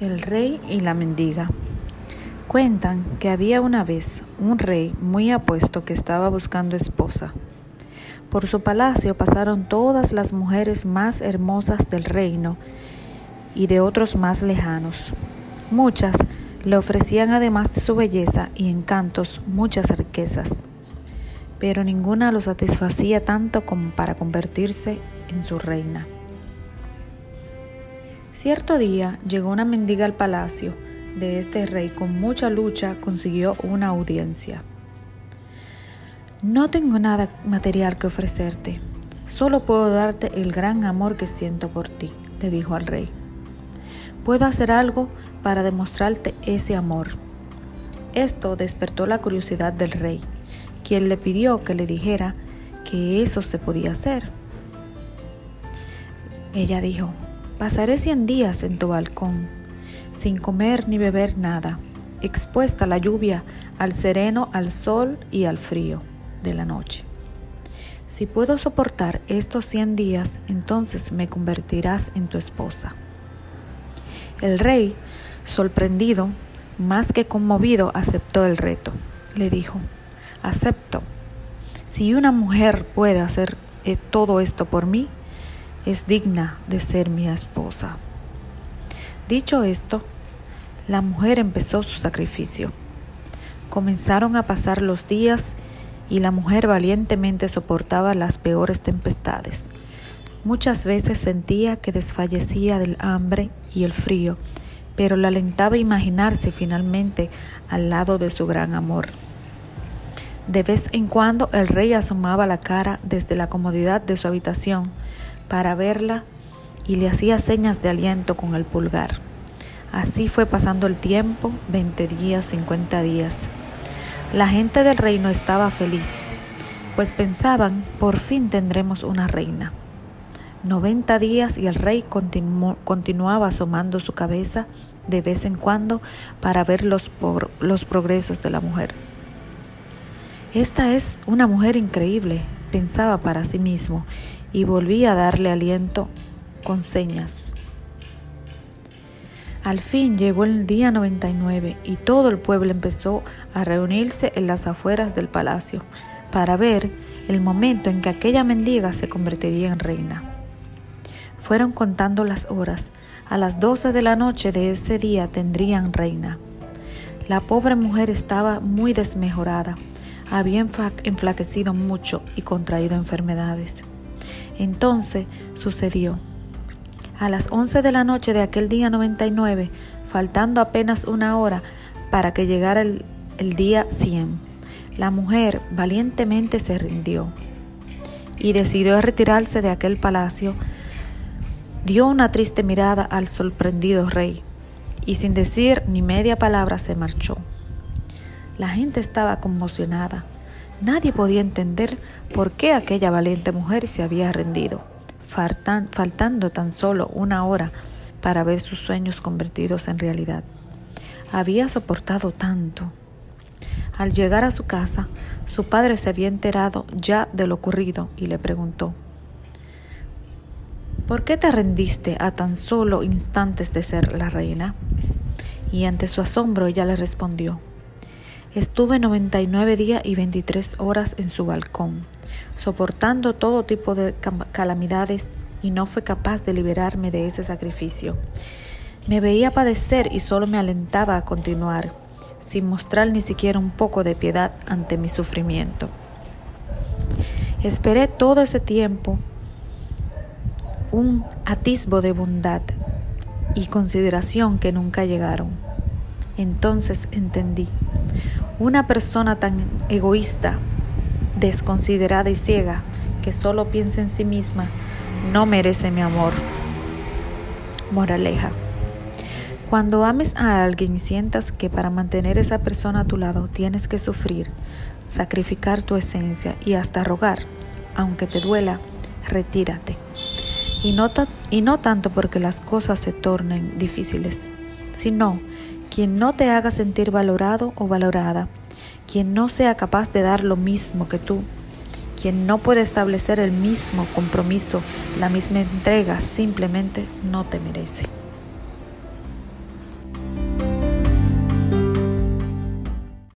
El rey y la mendiga. Cuentan que había una vez un rey muy apuesto que estaba buscando esposa. Por su palacio pasaron todas las mujeres más hermosas del reino y de otros más lejanos. Muchas le ofrecían además de su belleza y encantos muchas riquezas, pero ninguna lo satisfacía tanto como para convertirse en su reina. Cierto día llegó una mendiga al palacio de este rey. Con mucha lucha consiguió una audiencia. No tengo nada material que ofrecerte, solo puedo darte el gran amor que siento por ti, le dijo al rey. Puedo hacer algo para demostrarte ese amor. Esto despertó la curiosidad del rey, quien le pidió que le dijera que eso se podía hacer. Ella dijo, Pasaré cien días en tu balcón, sin comer ni beber nada, expuesta a la lluvia, al sereno, al sol y al frío de la noche. Si puedo soportar estos cien días, entonces me convertirás en tu esposa. El rey, sorprendido, más que conmovido, aceptó el reto. Le dijo, acepto. Si una mujer puede hacer eh, todo esto por mí, es digna de ser mi esposa. Dicho esto, la mujer empezó su sacrificio. Comenzaron a pasar los días y la mujer valientemente soportaba las peores tempestades. Muchas veces sentía que desfallecía del hambre y el frío, pero la alentaba imaginarse finalmente al lado de su gran amor. De vez en cuando el rey asomaba la cara desde la comodidad de su habitación para verla y le hacía señas de aliento con el pulgar. Así fue pasando el tiempo, 20 días, 50 días. La gente del reino estaba feliz, pues pensaban, por fin tendremos una reina. 90 días y el rey continuaba asomando su cabeza de vez en cuando para ver los, los progresos de la mujer. Esta es una mujer increíble, pensaba para sí mismo, y volví a darle aliento con señas. Al fin llegó el día 99 y todo el pueblo empezó a reunirse en las afueras del palacio para ver el momento en que aquella mendiga se convertiría en reina. Fueron contando las horas. A las doce de la noche de ese día tendrían reina. La pobre mujer estaba muy desmejorada, había enflaquecido mucho y contraído enfermedades. Entonces sucedió. A las 11 de la noche de aquel día 99, faltando apenas una hora para que llegara el, día 100, la mujer valientemente se rindió y decidió retirarse de aquel palacio. Dio una triste mirada al sorprendido rey y sin decir ni media palabra se marchó. La gente estaba conmocionada Nadie podía entender por qué aquella valiente mujer se había rendido, faltando tan solo una hora para ver sus sueños convertidos en realidad. Había soportado tanto. Al llegar a su casa, su padre se había enterado ya de lo ocurrido y le preguntó, ¿Por qué te rendiste a tan solo instantes de ser la reina? Y ante su asombro ella le respondió, Estuve 99 días y 23 horas en su balcón, soportando todo tipo de calamidades y no fue capaz de liberarme de ese sacrificio. Me veía padecer y solo me alentaba a continuar, sin mostrar ni siquiera un poco de piedad ante mi sufrimiento. Esperé todo ese tiempo un atisbo de bondad y consideración que nunca llegaron. Entonces entendí una persona tan egoísta, desconsiderada y ciega, que solo piensa en sí misma, no merece mi amor. Moraleja. Cuando ames a alguien y sientas que para mantener esa persona a tu lado tienes que sufrir, sacrificar tu esencia y hasta rogar, aunque te duela, retírate. Y no, y no tanto porque las cosas se tornen difíciles, sino quien no te haga sentir valorado o valorada, quien no sea capaz de dar lo mismo que tú, quien no puede establecer el mismo compromiso, la misma entrega, simplemente no te merece.